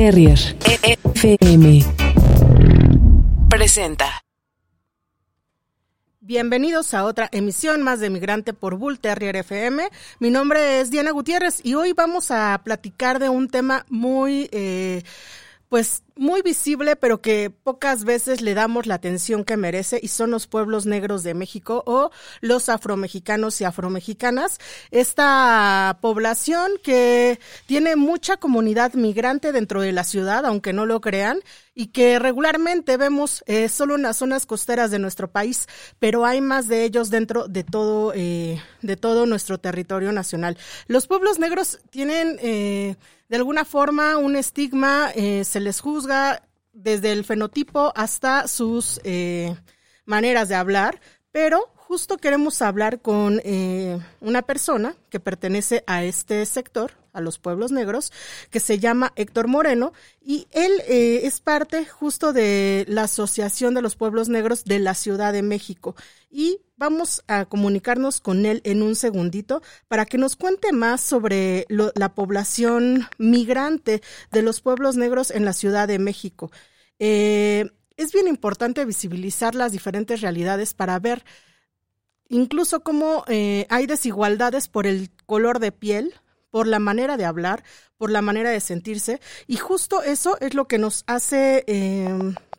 Terrier FM presenta. Bienvenidos a otra emisión más de Migrante por Bull Terrier FM. Mi nombre es Diana Gutiérrez y hoy vamos a platicar de un tema muy eh, pues muy visible, pero que pocas veces le damos la atención que merece y son los pueblos negros de México o los afromexicanos y afromexicanas. Esta población que tiene mucha comunidad migrante dentro de la ciudad, aunque no lo crean, y que regularmente vemos eh, solo en las zonas costeras de nuestro país, pero hay más de ellos dentro de todo, eh, de todo nuestro territorio nacional. Los pueblos negros tienen eh, de alguna forma un estigma, se les juzga desde el fenotipo hasta sus eh, maneras de hablar, pero justo queremos hablar con eh, una persona que pertenece a este sector, a los pueblos negros, que se llama Héctor Moreno, y él es parte justo de la Asociación de los Pueblos Negros de la Ciudad de México. Y Vamos a comunicarnos con él en un segundito para que nos cuente más sobre la población migrante de los pueblos negros en la Ciudad de México. Eh, es bien importante visibilizar las diferentes realidades para ver incluso cómo eh, hay desigualdades por el color de piel, por la manera de hablar, por la manera de sentirse, y justo eso es lo que nos hace eh,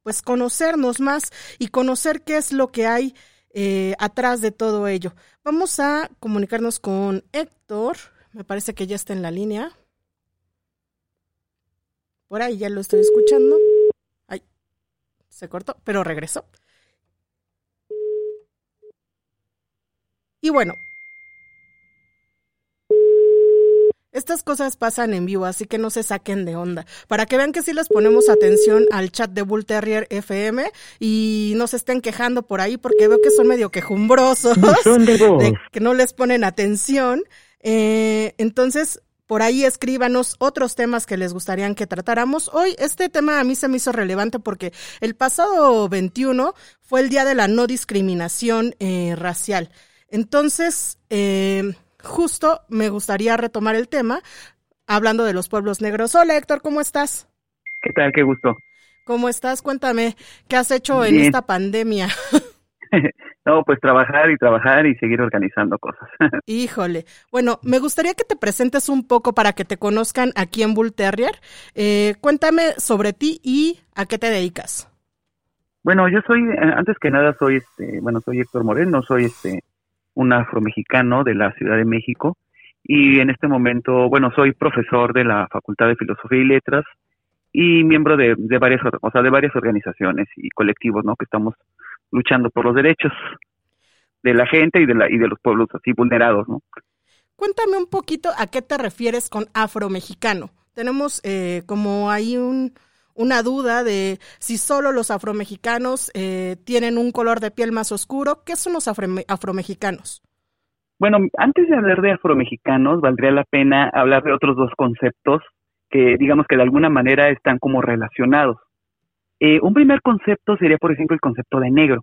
pues conocernos más y conocer qué es lo que hay eh, atrás de todo ello. Vamos a comunicarnos con Héctor. Me parece que ya está en la línea. Por ahí ya lo estoy escuchando. Ay, se cortó, pero regresó. Y bueno, Estas cosas pasan en vivo, así que no se saquen de onda. Para que vean que sí les ponemos atención al chat de Bull Terrier FM y no se estén quejando por ahí porque veo que son medio quejumbrosos, de, que no les ponen atención. Eh, entonces, por ahí escríbanos otros temas que les gustaría que tratáramos. Hoy este tema a mí se me hizo relevante porque el pasado 21 fue el día de la no discriminación eh, racial. Entonces, eh, justo me gustaría retomar el tema hablando de los pueblos negros. Hola Héctor, ¿cómo estás? ¿Qué tal? Qué gusto. ¿Cómo estás? Cuéntame, ¿qué has hecho en esta pandemia? no, pues trabajar y trabajar y seguir organizando cosas. Híjole. Bueno, me gustaría que te presentes un poco para que te conozcan aquí en Bull Terrier. Eh, cuéntame sobre ti y a qué te dedicas. Bueno, yo soy, eh, antes que nada, soy, este, bueno, soy Héctor Moreno, soy este un afromexicano de la Ciudad de México y en este momento, bueno, soy profesor de la Facultad de Filosofía y Letras y miembro de, varias, o sea, de varias organizaciones y colectivos, ¿no? Que estamos luchando por los derechos de la gente y de la y de los pueblos así vulnerados, ¿no? Cuéntame un poquito a qué te refieres con afromexicano. Tenemos eh, como ahí un una duda de si solo los afromexicanos eh, tienen un color de piel más oscuro. ¿Qué son los afromexicanos? Bueno, antes de hablar de afromexicanos, valdría la pena hablar de otros dos conceptos que digamos que de alguna manera están como relacionados. Eh, un primer concepto sería, por ejemplo, el concepto de negro.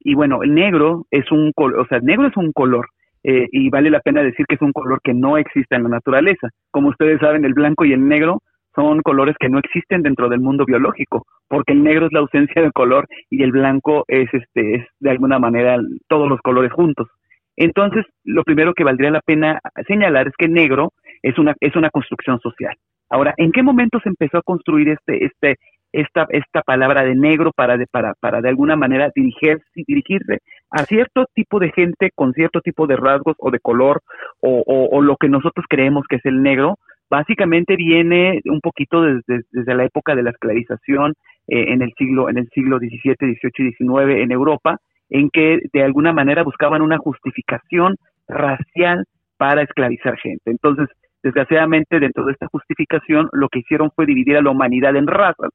Y bueno, el negro es un color, o sea, el negro es un color, eh, y vale la pena decir que es un color que no existe en la naturaleza. Como ustedes saben, el blanco y el negro son colores que no existen dentro del mundo biológico, porque el negro es la ausencia de color y el blanco es este es de alguna manera todos los colores juntos. Entonces, lo primero que valdría la pena señalar es que negro es una es una construcción social. Ahora, ¿en qué momento se empezó a construir este este esta esta palabra de negro para de, para para de alguna manera dirigirse dirigirse a cierto tipo de gente con cierto tipo de rasgos o de color o, o lo que nosotros creemos que es el negro básicamente viene un poquito desde, desde la época de la esclavización eh, en el siglo en el siglo XVII, XVIII y XIX en Europa, en que de alguna manera buscaban una justificación racial para esclavizar gente. Entonces, desgraciadamente, dentro de esta justificación, lo que hicieron fue dividir a la humanidad en razas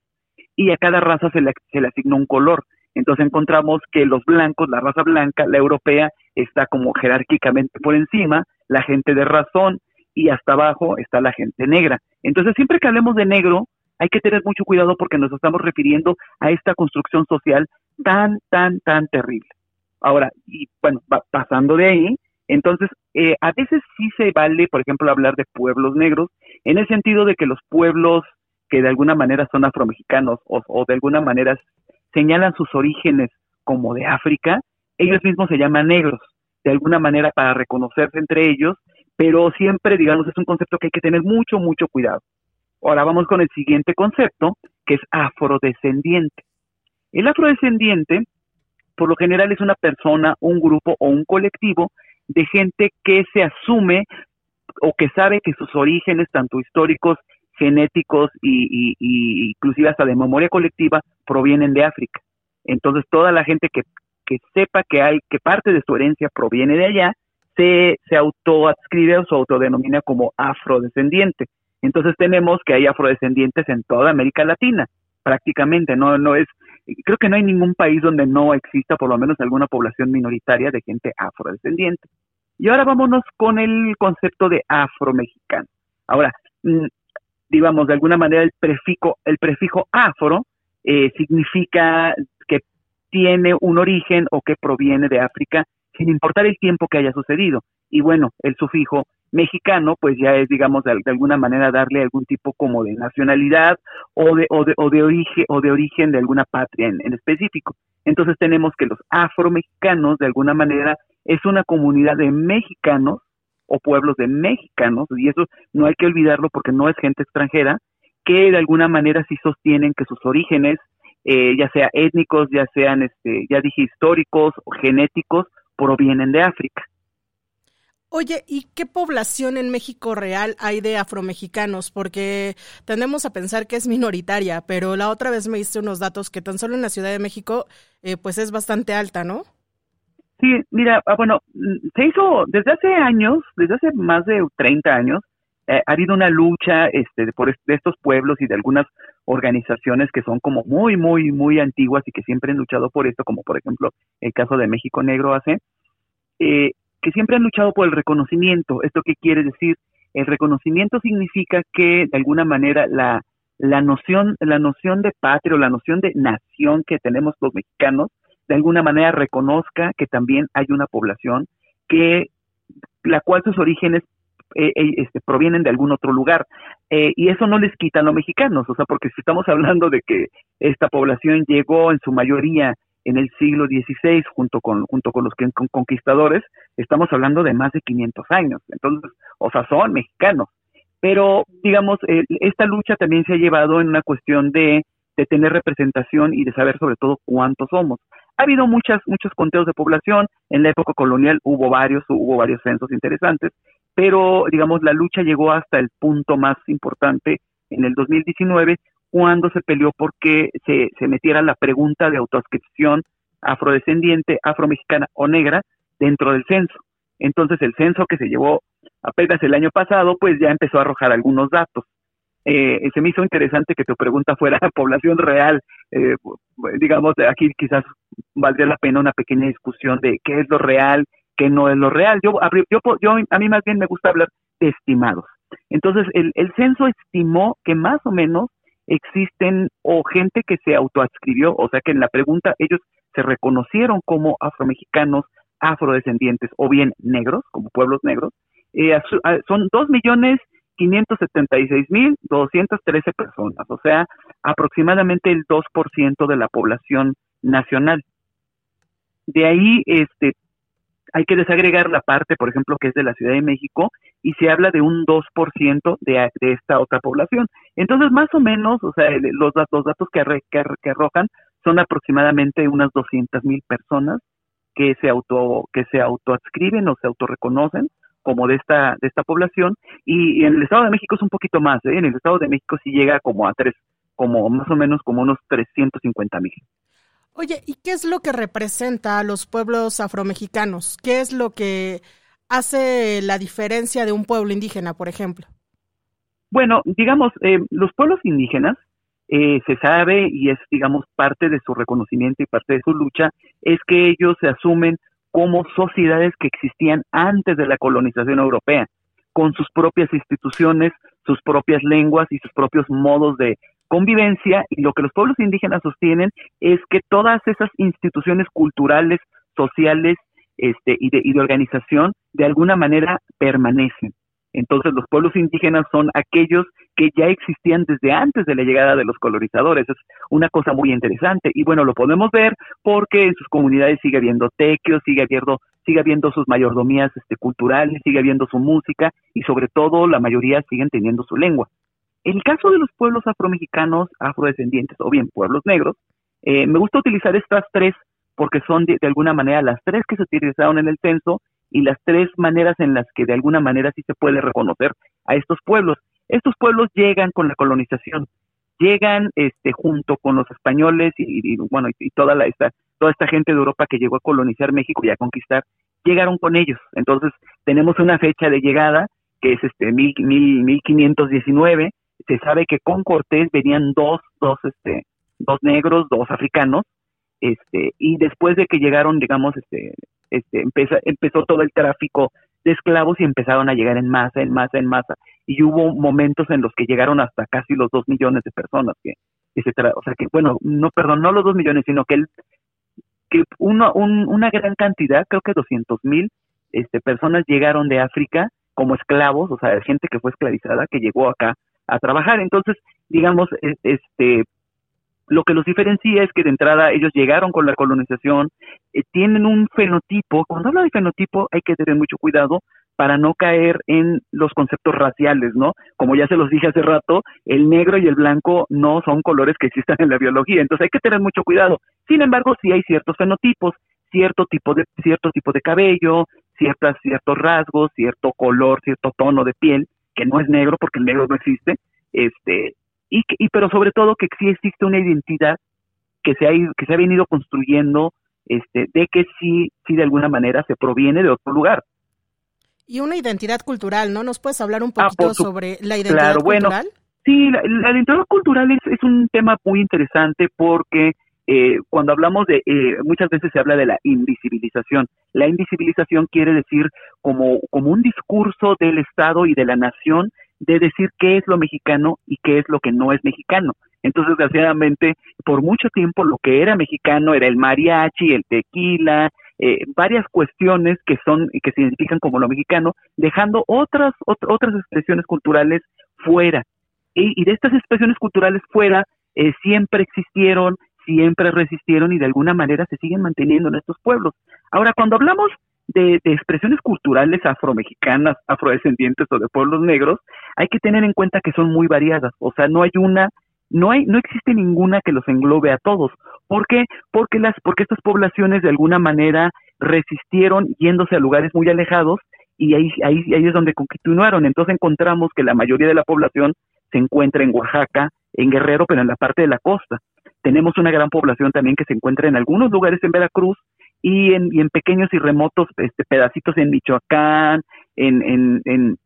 y a cada raza se le, se le asignó un color. Entonces encontramos que los blancos, la raza blanca, la europea, está como jerárquicamente por encima, la gente de razón, y hasta abajo está la gente negra. Entonces, siempre que hablemos de negro, hay que tener mucho cuidado porque nos estamos refiriendo a esta construcción social tan, tan, tan terrible. Ahora, y bueno, pasando de ahí, entonces, eh, a veces sí se vale, por ejemplo, hablar de pueblos negros, en el sentido de que los pueblos que de alguna manera son afromexicanos o, o de alguna manera señalan sus orígenes como de África, ellos mismos se llaman negros, de alguna manera para reconocerse entre ellos, pero siempre, digamos, es un concepto que hay que tener mucho, mucho cuidado. Ahora vamos con el siguiente concepto, que es afrodescendiente. El afrodescendiente, por lo general, es una persona, un grupo o un colectivo de gente que se asume o que sabe que sus orígenes, tanto históricos, genéticos y, inclusive hasta de memoria colectiva, provienen de África. Entonces, toda la gente que, que sepa que hay, que parte de su herencia proviene de allá, se, se autoadscribe o se autodenomina como afrodescendiente. Entonces tenemos que hay afrodescendientes en toda América Latina, prácticamente, no, no es, creo que no hay ningún país donde no exista por lo menos alguna población minoritaria de gente afrodescendiente. Y ahora vámonos con el concepto de afromexicano. Ahora, mm, digamos, de alguna manera el prefijo, el prefijo afro eh, significa que tiene un origen o que proviene de África, sin importar el tiempo que haya sucedido. Y bueno, el sufijo mexicano, pues ya es, digamos, de, alguna manera darle algún tipo como de nacionalidad o de, o de, o de origen o de origen de alguna patria en, específico. Entonces tenemos que los afromexicanos, de alguna manera, es una comunidad de mexicanos o pueblos de mexicanos, y eso no hay que olvidarlo porque no es gente extranjera, que de alguna manera sí sostienen que sus orígenes, eh, ya sea étnicos, ya sean, este, ya dije, históricos o genéticos, provienen de África. Oye, ¿y qué población en México real hay de afromexicanos? Porque tendemos a pensar que es minoritaria, pero la otra vez me diste unos datos que tan solo en la Ciudad de México, eh, pues es bastante alta, ¿no? Sí, mira, ah, bueno, mm, se hizo desde hace años, desde hace más de 30 años, eh, ha habido una lucha este, por de estos pueblos y de algunas organizaciones que son como muy, muy, muy antiguas y que siempre han luchado por esto, como por ejemplo el caso de México Negro hace. Eh, que siempre han luchado por el reconocimiento. ¿Esto qué quiere decir? El reconocimiento significa que de alguna manera la, la noción, la noción de patria o la noción de nación que tenemos los mexicanos, de alguna manera reconozca que también hay una población que la cual sus orígenes eh, eh, este, provienen de algún otro lugar. Eh, y eso no les quita a los mexicanos, o sea, porque si estamos hablando de que esta población llegó en su mayoría en el siglo XVI junto con, junto con los conquistadores, estamos hablando de más de 500 años. Entonces, o sea, son mexicanos. Pero, digamos, esta lucha también se ha llevado en una cuestión de, de tener representación y de saber sobre todo cuántos somos. Ha habido muchas, muchos conteos de población, en la época colonial hubo varios, hubo varios censos interesantes, pero digamos la lucha llegó hasta el punto más importante en el 2019 cuando se peleó porque se, se metiera la pregunta de autoascripción afrodescendiente, afromexicana o negra dentro del censo. Entonces el censo que se llevó apenas el año pasado, pues ya empezó a arrojar algunos datos. Eh, se me hizo interesante que tu pregunta fuera población real. Eh, digamos, aquí quizás valdría la pena una pequeña discusión de qué es lo real, qué no es lo real. Yo, yo, yo a mí más bien me gusta hablar de estimados. Entonces, el, el censo estimó que más o menos existen o gente que se autoadscribió, o sea que en la pregunta ellos se reconocieron como afromexicanos, afrodescendientes o bien negros, como pueblos negros, eh, son dos millones quinientos setenta y seis mil doscientos trece personas, o sea, aproximadamente el 2% de la población nacional. De ahí, este, hay que desagregar la parte, por ejemplo, que es de la Ciudad de México, y se habla de un 2% de, de esta otra población. Entonces, más o menos, o sea, los, los datos que, que, arrojan son aproximadamente unas 200 mil personas que se auto que se autoadscriben o se autorreconocen como de esta de esta población y, en el Estado de México es un poquito más, ¿eh? en el Estado de México sí llega como a tres, como más o menos como unos 350 mil. Oye, ¿y qué es lo que representa a los pueblos afromexicanos? ¿Qué es lo que hace la diferencia de un pueblo indígena, por ejemplo? Bueno, digamos, eh, los pueblos indígenas eh, se sabe y es, digamos, parte de su reconocimiento y parte de su lucha, es que ellos se asumen como sociedades que existían antes de la colonización europea, con sus propias instituciones, sus propias lenguas y sus propios modos de, convivencia y lo que los pueblos indígenas sostienen es que todas esas instituciones culturales, sociales este, y, de, y de organización de alguna manera permanecen. Entonces los pueblos indígenas son aquellos que ya existían desde antes de la llegada de los colonizadores. Es una cosa muy interesante. Y bueno, lo podemos ver porque en sus comunidades sigue habiendo tequios, sigue habiendo, sigue habiendo sus mayordomías este, culturales, sigue habiendo su música y sobre todo la mayoría siguen teniendo su lengua. El caso de los pueblos afromexicanos, afrodescendientes o bien pueblos negros, eh, me gusta utilizar estas tres porque son de, alguna manera las tres que se utilizaron en el censo y las tres maneras en las que de alguna manera sí se puede reconocer a estos pueblos. Estos pueblos llegan con la colonización, llegan este junto con los españoles y, bueno y, toda la esta toda esta gente de Europa que llegó a colonizar México y a conquistar llegaron con ellos. Entonces tenemos una fecha de llegada que es este mil, mil, 1519. Se sabe que con Cortés venían dos dos este dos negros, dos africanos este y después de que llegaron digamos este este empezó, empezó todo el tráfico de esclavos y empezaron a llegar en masa en masa en masa. Y hubo momentos en los que llegaron hasta casi los dos millones de personas que, se o sea que bueno no perdón no los dos millones sino que el que uno, una gran cantidad creo que doscientos mil este personas llegaron de África como esclavos o sea gente que fue esclavizada que llegó acá a trabajar entonces digamos este lo que los diferencia es que de entrada ellos llegaron con la colonización, eh, tienen un fenotipo, cuando habla de fenotipo hay que tener mucho cuidado para no caer en los conceptos raciales, ¿no? Como ya se los dije hace rato, el negro y el blanco no son colores que existan en la biología, entonces hay que tener mucho cuidado. Sin embargo, sí hay ciertos fenotipos, cierto tipo de cierto tipo de cabello, ciertas ciertos rasgos, cierto color, cierto tono de piel, que no es negro porque el negro no existe, este y, y pero sobre todo que sí existe una identidad que se ha que se ha venido construyendo este de que sí sí de alguna manera se proviene de otro lugar. Y una identidad cultural no nos puedes hablar un ah, poquito sobre la identidad cultural sí la, identidad cultural es, es un tema muy interesante porque eh, cuando hablamos de, eh, muchas veces se habla de la invisibilización. La invisibilización quiere decir como, como un discurso del Estado y de la nación de decir qué es lo mexicano y qué es lo que no es mexicano. Entonces, desgraciadamente, por mucho tiempo lo que era mexicano era el mariachi, el tequila, eh, varias cuestiones que son que se identifican como lo mexicano, dejando otras otras expresiones culturales fuera. Y, de estas expresiones culturales fuera eh, siempre existieron, siempre resistieron y de alguna manera se siguen manteniendo en estos pueblos. Ahora, cuando hablamos de, expresiones culturales afromexicanas, afrodescendientes o de pueblos negros, hay que tener en cuenta que son muy variadas. O sea, no hay una, no hay, no existe ninguna que los englobe a todos. ¿Por qué? Porque las, porque estas poblaciones de alguna manera resistieron yéndose a lugares muy alejados y ahí, ahí, ahí es donde continuaron. Entonces encontramos que la mayoría de la población se encuentra en Oaxaca, en Guerrero, pero en la parte de la costa. Tenemos una gran población también que se encuentra en algunos lugares en Veracruz y en, en pequeños y remotos este, pedacitos en Michoacán, en, en, en,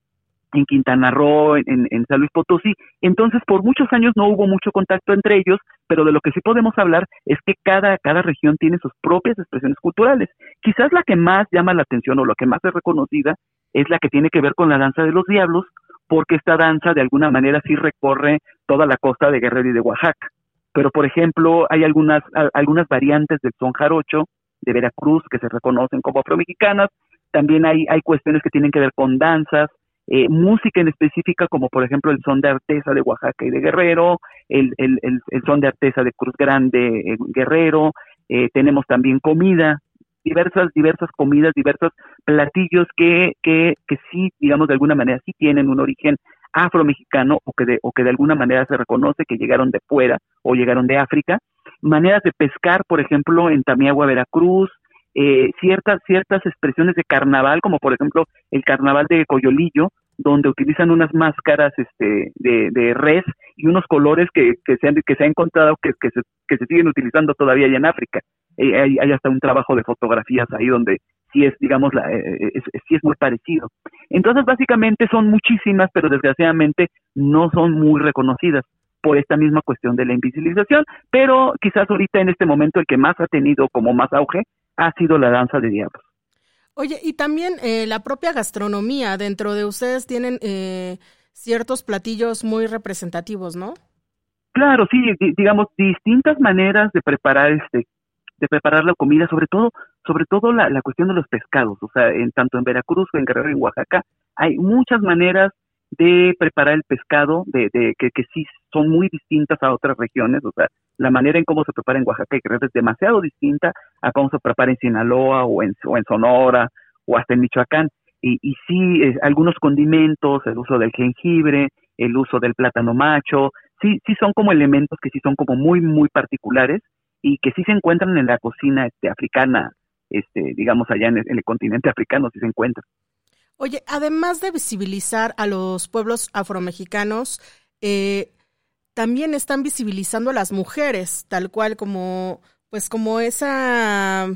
en Quintana Roo, en, en, San Luis Potosí. Entonces, por muchos años no hubo mucho contacto entre ellos, pero de lo que sí podemos hablar es que cada, cada región tiene sus propias expresiones culturales. Quizás la que más llama la atención o la que más es reconocida es la que tiene que ver con la danza de los diablos, porque esta danza de alguna manera sí recorre toda la costa de Guerrero y de Oaxaca. Pero, por ejemplo, hay algunas, algunas variantes del son jarocho, de Veracruz que se reconocen como afromexicanas. También hay, hay cuestiones que tienen que ver con danzas, eh, música en específica, como por ejemplo el son de artesa de Oaxaca y de Guerrero, el, el, el, son de artesa de Cruz Grande, Guerrero, eh, tenemos también comida, diversas, diversas comidas, diversos platillos que, que, que sí, digamos, de alguna manera sí tienen un origen afromexicano o que de, o que de alguna manera se reconoce que llegaron de fuera o llegaron de África maneras de pescar, por ejemplo, en Tamiagua, Veracruz, eh, ciertas, ciertas expresiones de carnaval, como por ejemplo el carnaval de Coyolillo, donde utilizan unas máscaras este, de, de res y unos colores que, que, se, han, que se ha encontrado que, que, se, que se siguen utilizando todavía allá en África. Eh, hay, hay, hasta un trabajo de fotografías ahí donde sí es, digamos, la, eh, es, sí es muy parecido. Entonces, básicamente son muchísimas, pero desgraciadamente no son muy reconocidas por esta misma cuestión de la invisibilización, pero quizás ahorita en este momento el que más ha tenido como más auge ha sido la danza de diablos. Oye, y también eh, la propia gastronomía, dentro de ustedes tienen eh, ciertos platillos muy representativos, ¿no? Claro, sí, digamos, distintas maneras de preparar este de preparar la comida, sobre todo, sobre todo la, la cuestión de los pescados, o sea, en tanto en Veracruz, en Guerrero, en Oaxaca, hay muchas maneras de preparar el pescado, de, de que, que, sí son muy distintas a otras regiones, o sea, la manera en cómo se prepara en Oaxaca y es demasiado distinta a cómo se prepara en Sinaloa o en, o en Sonora o hasta en Michoacán. Y, y sí, eh, algunos condimentos, el uso del jengibre, el uso del plátano macho, sí, sí son como elementos que sí son como muy, muy particulares y que sí se encuentran en la cocina este, africana, este, digamos allá en el, continente africano, sí se encuentran. Oye, además de visibilizar a los pueblos afromexicanos, eh, también están visibilizando a las mujeres, tal cual como, pues como esa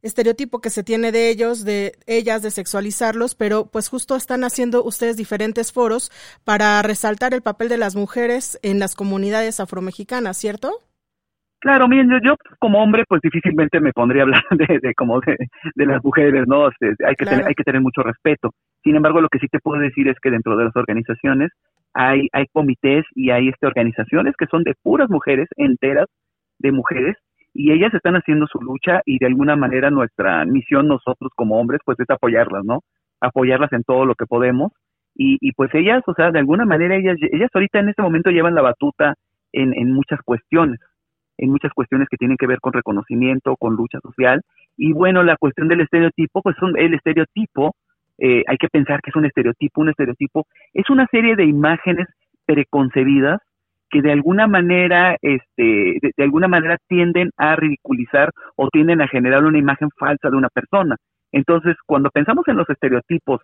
estereotipo que se tiene de ellos, de ellas, de sexualizarlos, pero pues justo están haciendo ustedes diferentes foros para resaltar el papel de las mujeres en las comunidades afromexicanas, ¿cierto? Claro, miren, yo, como hombre, pues difícilmente me pondría a hablar de, como de, las mujeres, ¿no? Este, hay que tener, hay que tener mucho respeto. Sin embargo, lo que sí te puedo decir es que dentro de las organizaciones hay, hay comités y hay este, organizaciones que son de puras mujeres, enteras de mujeres, y ellas están haciendo su lucha y de alguna manera nuestra misión nosotros como hombres pues es apoyarlas, ¿no? Apoyarlas en todo lo que podemos y, y pues ellas, o sea, de alguna manera ellas, ellas ahorita en este momento llevan la batuta en, en muchas cuestiones, en muchas cuestiones que tienen que ver con reconocimiento, con lucha social y bueno, la cuestión del estereotipo, pues son, el estereotipo, eh, hay que pensar que es un estereotipo, un estereotipo es una serie de imágenes preconcebidas que de alguna manera, este, de, alguna manera tienden a ridiculizar o tienden a generar una imagen falsa de una persona. Entonces, cuando pensamos en los estereotipos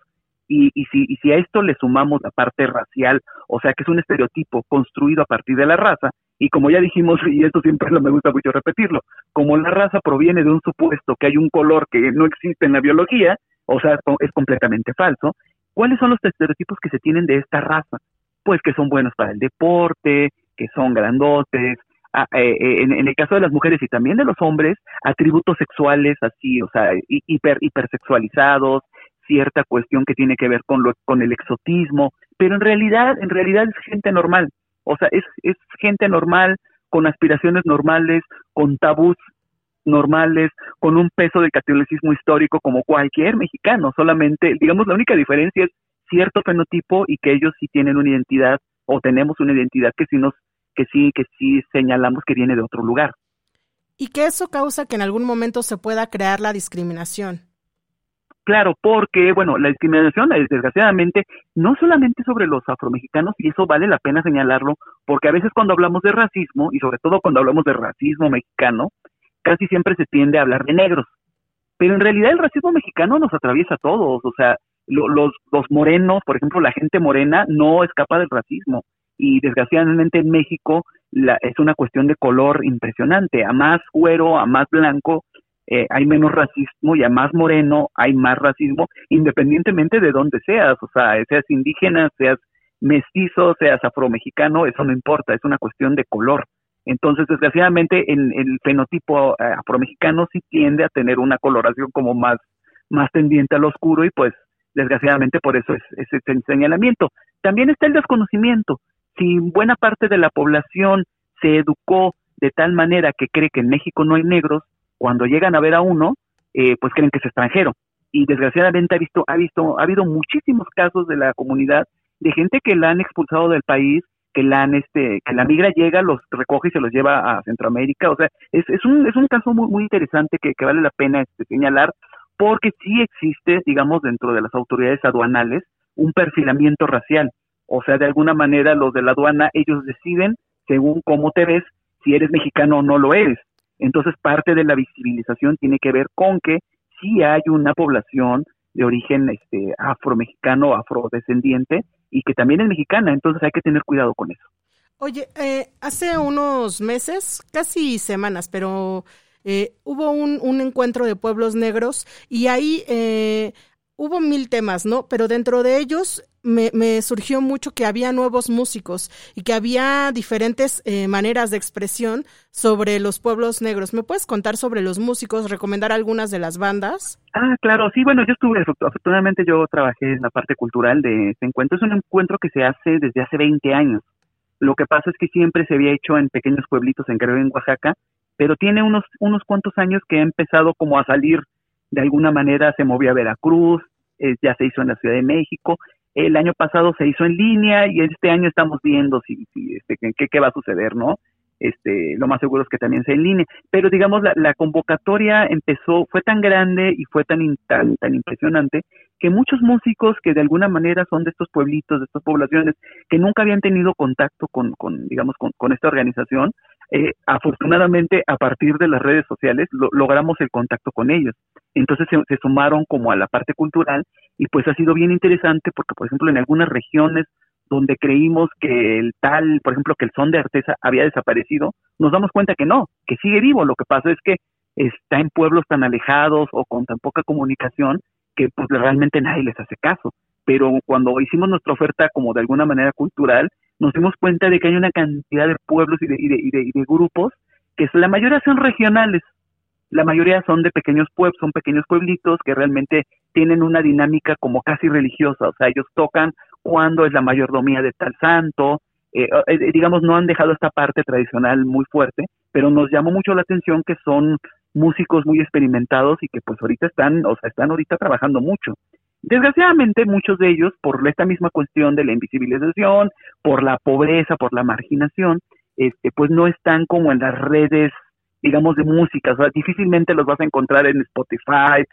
y, y, si, y si a esto le sumamos la parte racial, o sea que es un estereotipo construido a partir de la raza, y como ya dijimos, y esto siempre me gusta mucho repetirlo, como la raza proviene de un supuesto que hay un color que no existe en la biología, o sea, es completamente falso, ¿cuáles son los estereotipos que se tienen de esta raza? pues que son buenos para el deporte, que son grandotes, eh, eh, en, el caso de las mujeres y también de los hombres, atributos sexuales así, o sea, hiper, hipersexualizados, cierta cuestión que tiene que ver con, lo, con el exotismo, pero en realidad, en realidad es gente normal, o sea, es, es gente normal, con aspiraciones normales, con tabús normales, con un peso de catolicismo histórico como cualquier mexicano, solamente, digamos, la única diferencia es cierto fenotipo y que ellos sí tienen una identidad o tenemos una identidad que sí nos que sí que sí señalamos que viene de otro lugar. Y que eso causa que en algún momento se pueda crear la discriminación. Claro, porque, bueno, la discriminación, desgraciadamente, no solamente sobre los afromexicanos, y eso vale la pena señalarlo, porque a veces cuando hablamos de racismo, y sobre todo cuando hablamos de racismo mexicano, casi siempre se tiende a hablar de negros. Pero en realidad el racismo mexicano nos atraviesa a todos, o sea, los, los morenos, por ejemplo, la gente morena no escapa del racismo y desgraciadamente en México la, es una cuestión de color impresionante. A más güero, a más blanco, eh, hay menos racismo y a más moreno hay más racismo, independientemente de dónde seas, o sea, seas indígena, seas mestizo, seas afromexicano, eso no importa, es una cuestión de color. Entonces, desgraciadamente, en el fenotipo eh, afromexicano sí tiende a tener una coloración como más, más tendiente al oscuro y pues desgraciadamente por eso es, ese señalamiento. También está el desconocimiento. Si buena parte de la población se educó de tal manera que cree que en México no hay negros, cuando llegan a ver a uno, eh, pues creen que es extranjero. Y desgraciadamente ha visto, ha visto, ha habido muchísimos casos de la comunidad de gente que la han expulsado del país, que la han, este, que la migra llega, los recoge y se los lleva a Centroamérica. O sea, es, es un, es un caso muy, muy interesante que, vale la pena este, señalar porque sí existe, digamos, dentro de las autoridades aduanales, un perfilamiento racial. O sea, de alguna manera los de la aduana, ellos deciden, según cómo te ves, si eres mexicano o no lo eres. Entonces, parte de la visibilización tiene que ver con que sí hay una población de origen este, afromexicano, afrodescendiente, y que también es mexicana, entonces hay que tener cuidado con eso. Oye, eh, hace unos meses, casi semanas, pero eh, hubo un, un, encuentro de pueblos negros y ahí eh, hubo mil temas, ¿no? Pero dentro de ellos me, me, surgió mucho que había nuevos músicos y que había diferentes eh, maneras de expresión sobre los pueblos negros. ¿Me puedes contar sobre los músicos, recomendar algunas de las bandas? Ah, claro, sí, bueno, yo estuve, afortunadamente yo trabajé en la parte cultural de este encuentro. Es un encuentro que se hace desde hace 20 años. Lo que pasa es que siempre se había hecho en pequeños pueblitos en Guerrero, en Oaxaca, pero tiene unos, unos cuantos años que ha empezado como a salir, de alguna manera se movió a Veracruz, eh, ya se hizo en la Ciudad de México, el año pasado se hizo en línea y este año estamos viendo si, si este, qué, qué va a suceder, ¿no? Este, lo más seguro es que también sea en línea. Pero digamos, la, la convocatoria empezó, fue tan grande y fue tan, tan, tan impresionante que muchos músicos que de alguna manera son de estos pueblitos, de estas poblaciones, que nunca habían tenido contacto con, con digamos, con, esta organización, eh, afortunadamente a partir de las redes sociales logramos el contacto con ellos. Entonces se, se, sumaron como a la parte cultural y pues ha sido bien interesante porque, por ejemplo, en algunas regiones donde creímos que el tal, por ejemplo, que el son de Artesa había desaparecido, nos damos cuenta que no, que sigue vivo. Lo que pasa es que está en pueblos tan alejados o con tan poca comunicación que pues realmente nadie les hace caso. Pero cuando hicimos nuestra oferta como de alguna manera cultural, nos dimos cuenta de que hay una cantidad de pueblos y de, y de, y de, grupos que la mayoría son regionales, la mayoría son de pequeños pueblos, son pequeños pueblitos que realmente tienen una dinámica como casi religiosa, o sea, ellos tocan cuando es la mayordomía de tal santo, eh, eh, digamos, no han dejado esta parte tradicional muy fuerte, pero nos llamó mucho la atención que son músicos muy experimentados y que pues ahorita están, o sea, están ahorita trabajando mucho. Desgraciadamente muchos de ellos, por esta misma cuestión de la invisibilización, por la pobreza, por la marginación, este, pues no están como en las redes, digamos, de música, o sea, difícilmente los vas a encontrar en Spotify,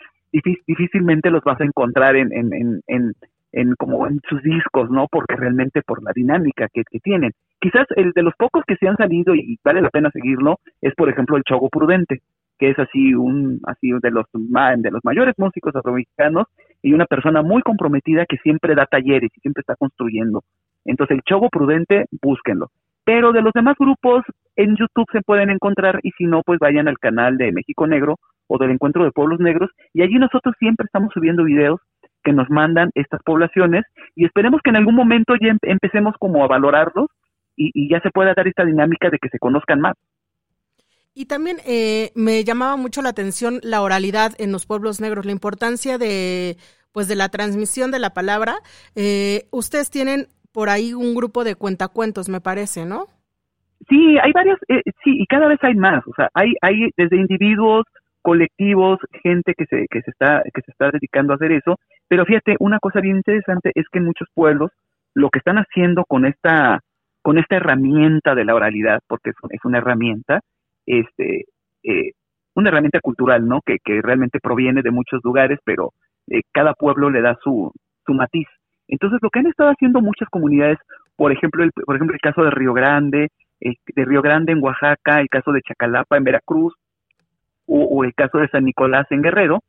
difícilmente los vas a encontrar en, en, en, en, en como en sus discos, ¿no? Porque realmente por la dinámica que, que, tienen. Quizás el de los pocos que se han salido y vale la pena seguirlo es, por ejemplo, el Chogo Prudente, que es así un así de los de los mayores músicos afromexicanos y una persona muy comprometida que siempre da talleres y siempre está construyendo. Entonces, el Chogo Prudente, búsquenlo. Pero de los demás grupos, en YouTube se pueden encontrar y si no, pues vayan al canal de México Negro o del Encuentro de Pueblos Negros y allí nosotros siempre estamos subiendo videos que nos mandan estas poblaciones y esperemos que en algún momento ya empecemos como a valorarlos y, y ya se pueda dar esta dinámica de que se conozcan más. Y también eh, me llamaba mucho la atención la oralidad en los pueblos negros, la importancia de, pues, de la transmisión de la palabra. Eh, ustedes tienen por ahí un grupo de cuentacuentos, me parece, ¿no? Sí, hay varios, eh, sí, y cada vez hay más. O sea, hay, hay desde individuos, colectivos, gente que se, que se está, que se está dedicando a hacer eso. Pero fíjate, una cosa bien interesante es que en muchos pueblos lo que están haciendo con esta, con esta herramienta de la oralidad, porque es una herramienta, este, eh, una herramienta cultural, ¿no? Que, que realmente proviene de muchos lugares, pero eh, cada pueblo le da su, su matiz. Entonces, lo que han estado haciendo muchas comunidades, por ejemplo, el, por ejemplo, el caso de Río Grande, de Río Grande en Oaxaca, el caso de Chacalapa en Veracruz, o, el caso de San Nicolás en Guerrero,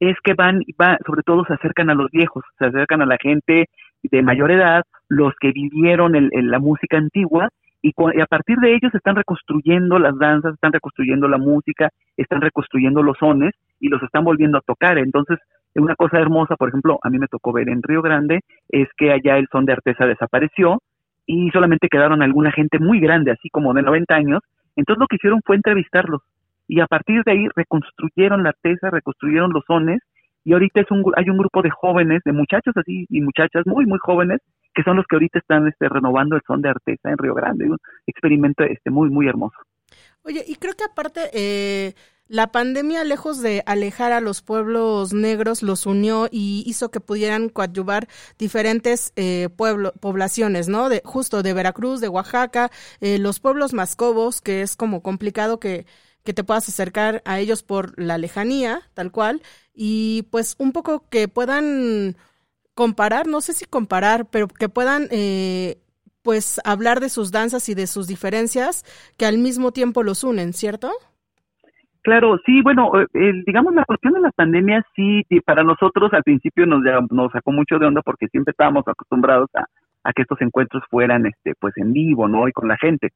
es que van, va, sobre todo se acercan a los viejos, se acercan a la gente de mayor edad, los que vivieron el, la música antigua y, y, a partir de ellos están reconstruyendo las danzas, están reconstruyendo la música, están reconstruyendo los sones y los están volviendo a tocar. Entonces, una cosa hermosa, por ejemplo, a mí me tocó ver en Río Grande, es que allá el son de artesa desapareció y solamente quedaron alguna gente muy grande, así como de 90 años. Entonces lo que hicieron fue entrevistarlos y a partir de ahí reconstruyeron la artesa, reconstruyeron los sones y ahorita es un, hay un grupo de jóvenes, de muchachos así y muchachas muy, muy jóvenes, que son los que ahorita están este, renovando el son de Artesa en Río Grande, un experimento este, muy, muy hermoso. Oye, y creo que aparte, eh, la pandemia, lejos de alejar a los pueblos negros, los unió y hizo que pudieran coadyuvar diferentes eh, poblaciones, ¿no? De, justo de Veracruz, de Oaxaca, eh, los pueblos mascobos, que es como complicado que que te puedas acercar a ellos por la lejanía, tal cual, y pues un poco que puedan comparar, no sé si comparar, pero que puedan eh, pues hablar de sus danzas y de sus diferencias que al mismo tiempo los unen, ¿cierto? Claro, sí, bueno, eh, digamos la cuestión de las pandemias sí, para nosotros al principio nos, nos sacó mucho de onda porque siempre estábamos acostumbrados a, a que estos encuentros fueran este pues en vivo, ¿no? Y con la gente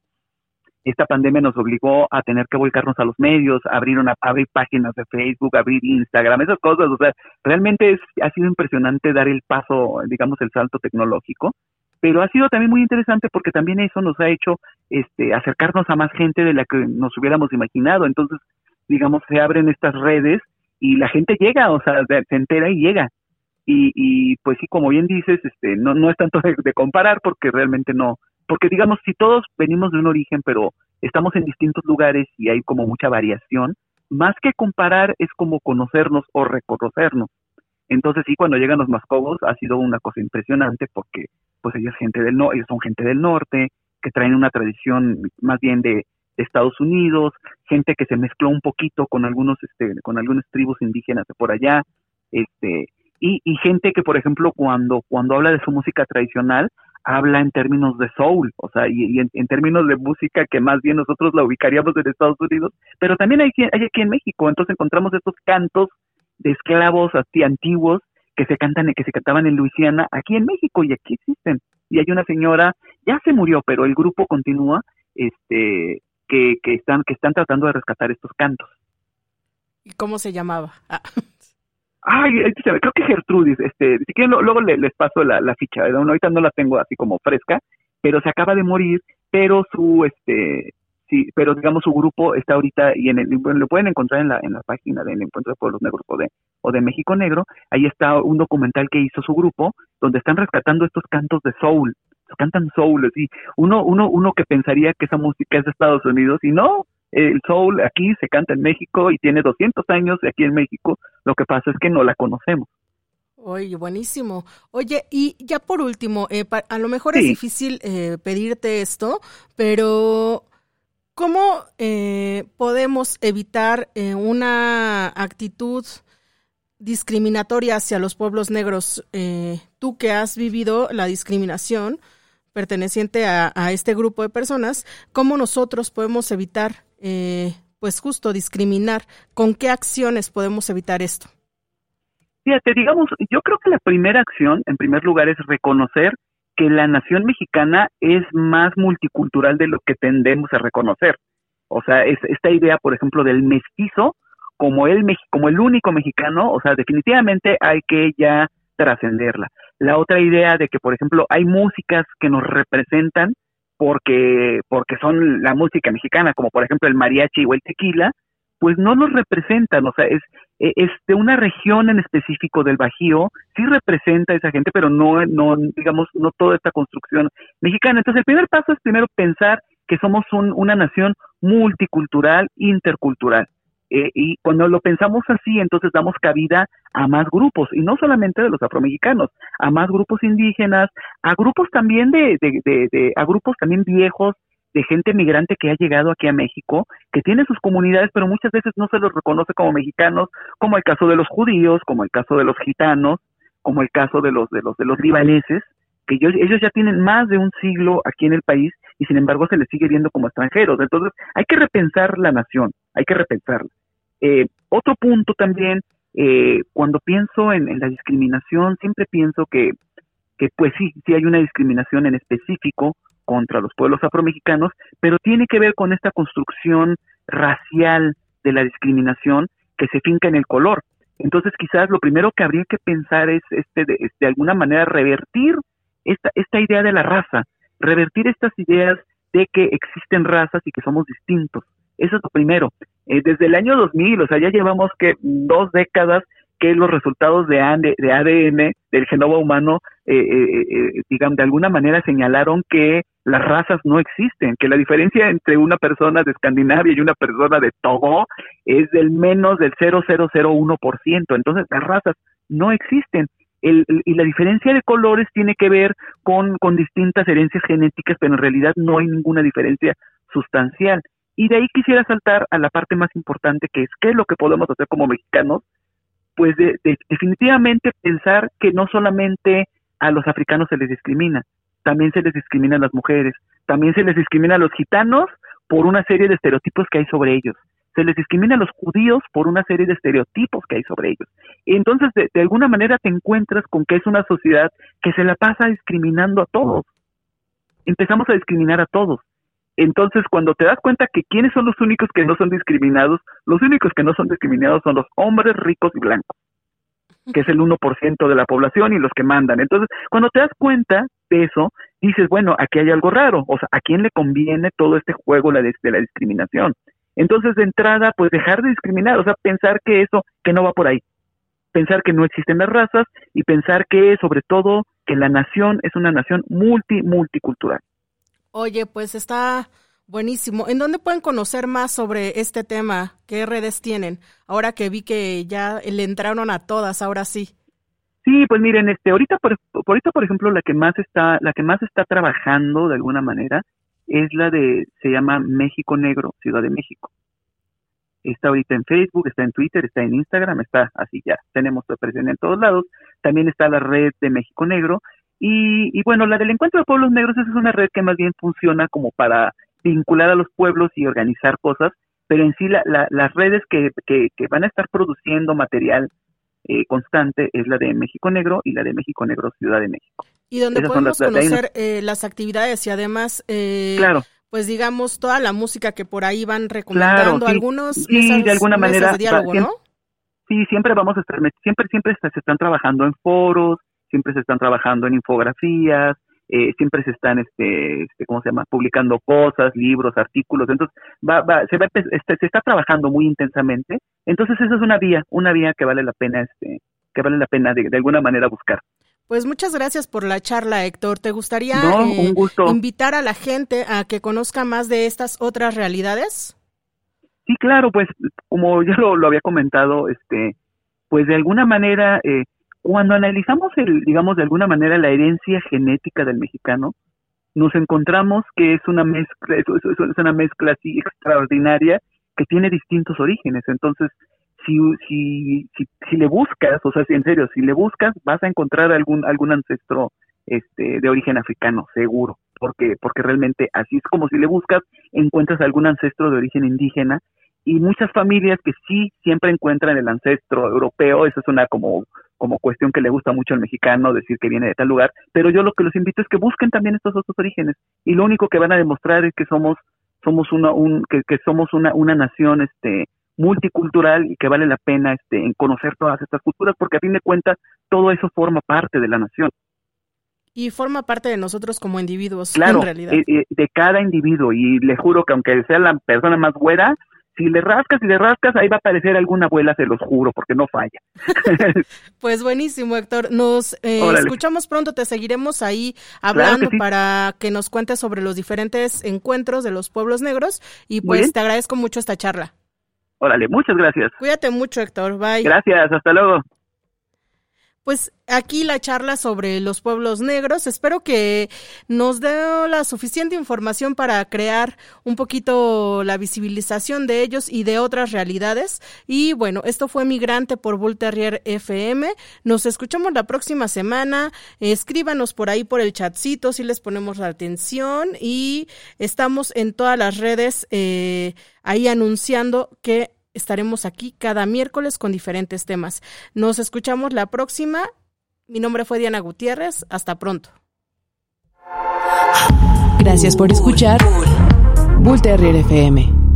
esta pandemia nos obligó a tener que volcarnos a los medios, abrir una abrir páginas de Facebook, abrir Instagram, esas cosas, o sea, realmente es, ha sido impresionante dar el paso, digamos, el salto tecnológico, pero ha sido también muy interesante porque también eso nos ha hecho este acercarnos a más gente de la que nos hubiéramos imaginado, entonces, digamos, se abren estas redes y la gente llega, o sea, se entera y llega. Y, y pues sí, como bien dices, este no, no es tanto de, de comparar porque realmente no, porque digamos, si todos venimos de un origen, pero estamos en distintos lugares y hay como mucha variación, más que comparar es como conocernos o reconocernos. Entonces sí, cuando llegan los mascobos ha sido una cosa impresionante porque pues ellos gente del no, ellos son gente del norte que traen una tradición más bien de, Estados Unidos, gente que se mezcló un poquito con algunos este con algunas tribus indígenas de por allá, este y, y gente que por ejemplo cuando cuando habla de su música tradicional habla en términos de soul, o sea, y, en, términos de música que más bien nosotros la ubicaríamos en Estados Unidos, pero también hay, hay aquí en México, entonces encontramos estos cantos de esclavos así antiguos que se cantan que se cantaban en Luisiana aquí en México y aquí existen. Y hay una señora ya se murió pero el grupo continúa este que, que están que están tratando de rescatar estos cantos. Y cómo se llamaba ah. Ay, creo que Gertrudis, este, si quieren luego les, paso la, ficha, ahorita no la tengo así como fresca, pero se acaba de morir, pero su, este, sí, pero digamos su grupo está ahorita y en el, lo pueden encontrar en la, en la página del Encuentro de Pueblos Negros o de, o de México Negro, ahí está un documental que hizo su grupo, donde están rescatando estos cantos de soul, cantan soul, así, uno, uno, uno que pensaría que esa música es de Estados Unidos y no, el soul aquí se canta en México y tiene 200 años aquí en México, lo que pasa es que no la conocemos. Oye, buenísimo. Oye, y ya por último, eh, a lo mejor es difícil eh, pedirte esto, pero ¿cómo eh, podemos evitar una actitud discriminatoria hacia los pueblos negros? tú que has vivido la discriminación perteneciente a, a, este grupo de personas, ¿cómo nosotros podemos evitar eh, pues justo discriminar. ¿Con qué acciones podemos evitar esto? Fíjate, digamos, yo creo que la primera acción, en primer lugar, es reconocer que la nación mexicana es más multicultural de lo que tendemos a reconocer. O sea, es, esta idea, por ejemplo, del mestizo como el, como el único mexicano, o sea, definitivamente hay que ya trascenderla. La otra idea de que, por ejemplo, hay músicas que nos representan porque, porque son la música mexicana, como por ejemplo el mariachi o el tequila, pues no nos representan, o sea, es, e, es de una región en específico del Bajío, sí representa a esa gente, pero no, no, digamos, no toda esta construcción mexicana. Entonces, el primer paso es primero pensar que somos un, una nación multicultural, intercultural. Eh, y cuando lo pensamos así, entonces damos cabida a más grupos, y no solamente de los afromexicanos, a más grupos indígenas, a grupos también de, de, de, a grupos también viejos, de gente migrante que ha llegado aquí a México, que tiene sus comunidades, pero muchas veces no se los reconoce como mexicanos, como el caso de los judíos, como el caso de los gitanos, como el caso de los de los de los libaneses, que ellos, ellos ya tienen más de un siglo aquí en el país y sin embargo se les sigue viendo como extranjeros. Entonces hay que repensar la nación, hay que repensarla. Eh, otro punto también, eh, cuando pienso en, la discriminación, siempre pienso que, que pues sí, sí hay una discriminación en específico contra los pueblos afromexicanos, pero tiene que ver con esta construcción racial de la discriminación que se finca en el color. Entonces quizás lo primero que habría que pensar es este de, de alguna manera revertir esta, esta idea de la raza, revertir estas ideas de que existen razas y que somos distintos. Eso es lo primero. Eh, desde el año 2000, o sea, ya llevamos que dos décadas que los resultados de, ADN del genoma humano, eh, eh, eh, digamos, de alguna manera señalaron que las razas no existen, que la diferencia entre una persona de Escandinavia y una persona de Togo es del menos del 0,001%. Entonces, las razas no existen. El, y la diferencia de colores tiene que ver con, con distintas herencias genéticas, pero en realidad no hay ninguna diferencia sustancial. Y de ahí quisiera saltar a la parte más importante, que es qué es lo que podemos hacer como mexicanos, pues de, definitivamente pensar que no solamente a los africanos se les discrimina, también se les discrimina a las mujeres, también se les discrimina a los gitanos por una serie de estereotipos que hay sobre ellos, se les discrimina a los judíos por una serie de estereotipos que hay sobre ellos. Y entonces, de, de alguna manera te encuentras con que es una sociedad que se la pasa discriminando a todos. Empezamos a discriminar a todos. Entonces, cuando te das cuenta que quiénes son los únicos que no son discriminados, los únicos que no son discriminados son los hombres ricos y blancos, que es el 1% de la población y los que mandan. Entonces, cuando te das cuenta de eso, dices, bueno, aquí hay algo raro, o sea, ¿a quién le conviene todo este juego de, la discriminación? Entonces, de entrada, pues dejar de discriminar, o sea, pensar que eso, que no va por ahí, pensar que no existen las razas y pensar que, sobre todo, que la nación es una nación multi, multicultural. Oye, pues está buenísimo. ¿En dónde pueden conocer más sobre este tema? ¿Qué redes tienen? Ahora que vi que ya le entraron a todas, ahora sí. Sí, pues miren, este, ahorita por, ahorita por ejemplo la que más está, la que más está trabajando de alguna manera es la de, se llama México Negro, Ciudad de México. Está ahorita en Facebook, está en Twitter, está en Instagram, está así ya, tenemos presión en todos lados. También está la red de México Negro. Y, y bueno, la del Encuentro de Pueblos Negros esa es una red que más bien funciona como para vincular a los pueblos y organizar cosas, pero en sí la, las redes que, que, que van a estar produciendo material eh, constante es la de México Negro y la de México Negro Ciudad de México. Y donde podemos conocer eh, las actividades y además, eh, claro. pues digamos, toda la música que por ahí van recomendando algunos. Sí, de alguna manera. Sí, siempre vamos a estar, siempre, siempre se están trabajando en foros, siempre se están trabajando en infografías, eh, siempre se están, este, este, ¿cómo se llama?, publicando cosas, libros, artículos, entonces va, va, se, va, este, se está trabajando muy intensamente, entonces esa es una vía, una vía que vale la pena, este, que vale la pena de, alguna manera buscar. Pues muchas gracias por la charla, Héctor. ¿Te gustaría eh, invitar a la gente a que conozca más de estas otras realidades? Sí, claro, pues como ya lo, lo había comentado, este, pues de alguna manera eh, cuando analizamos, el, digamos, de alguna manera la herencia genética del mexicano, nos encontramos que es una mezcla, es, una mezcla así extraordinaria que tiene distintos orígenes. Entonces, si, si, si, le buscas, o sea, si en serio, si le buscas, vas a encontrar algún, algún ancestro este, de origen africano, seguro, porque, porque realmente así es como si le buscas, encuentras algún ancestro de origen indígena y muchas familias que sí siempre encuentran el ancestro europeo, eso es una como como cuestión que le gusta mucho al mexicano decir que viene de tal lugar, pero yo lo que los invito es que busquen también estos otros orígenes y lo único que van a demostrar es que somos somos una un, que, que somos una una nación este multicultural y que vale la pena este en conocer todas estas culturas porque a fin de cuentas todo eso forma parte de la nación. Y forma parte de nosotros como individuos, claro, en realidad. Eh, eh, de cada individuo. Y le juro que aunque sea la persona más güera, si le rascas y le rascas, ahí va a aparecer alguna abuela, se los juro, porque no falla. pues buenísimo, Héctor. Nos eh, escuchamos pronto, te seguiremos ahí hablando para que nos cuentes sobre los diferentes encuentros de los pueblos negros y pues te agradezco mucho esta charla. Órale, muchas gracias. Cuídate mucho, Héctor. Bye. Gracias, hasta luego pues aquí la charla sobre los pueblos negros. Espero que nos dé la suficiente información para crear un poquito la visibilización de ellos y de otras realidades. Y bueno, esto fue Migrante por Bull Terrier FM. Nos escuchamos la próxima semana. Escríbanos por ahí por el chatcito si les ponemos la atención. Y estamos en todas las redes eh, ahí anunciando que estaremos aquí cada miércoles con diferentes temas. Nos escuchamos la próxima. Mi nombre fue Diana Gutiérrez. Hasta pronto. Gracias por escuchar Bull FM.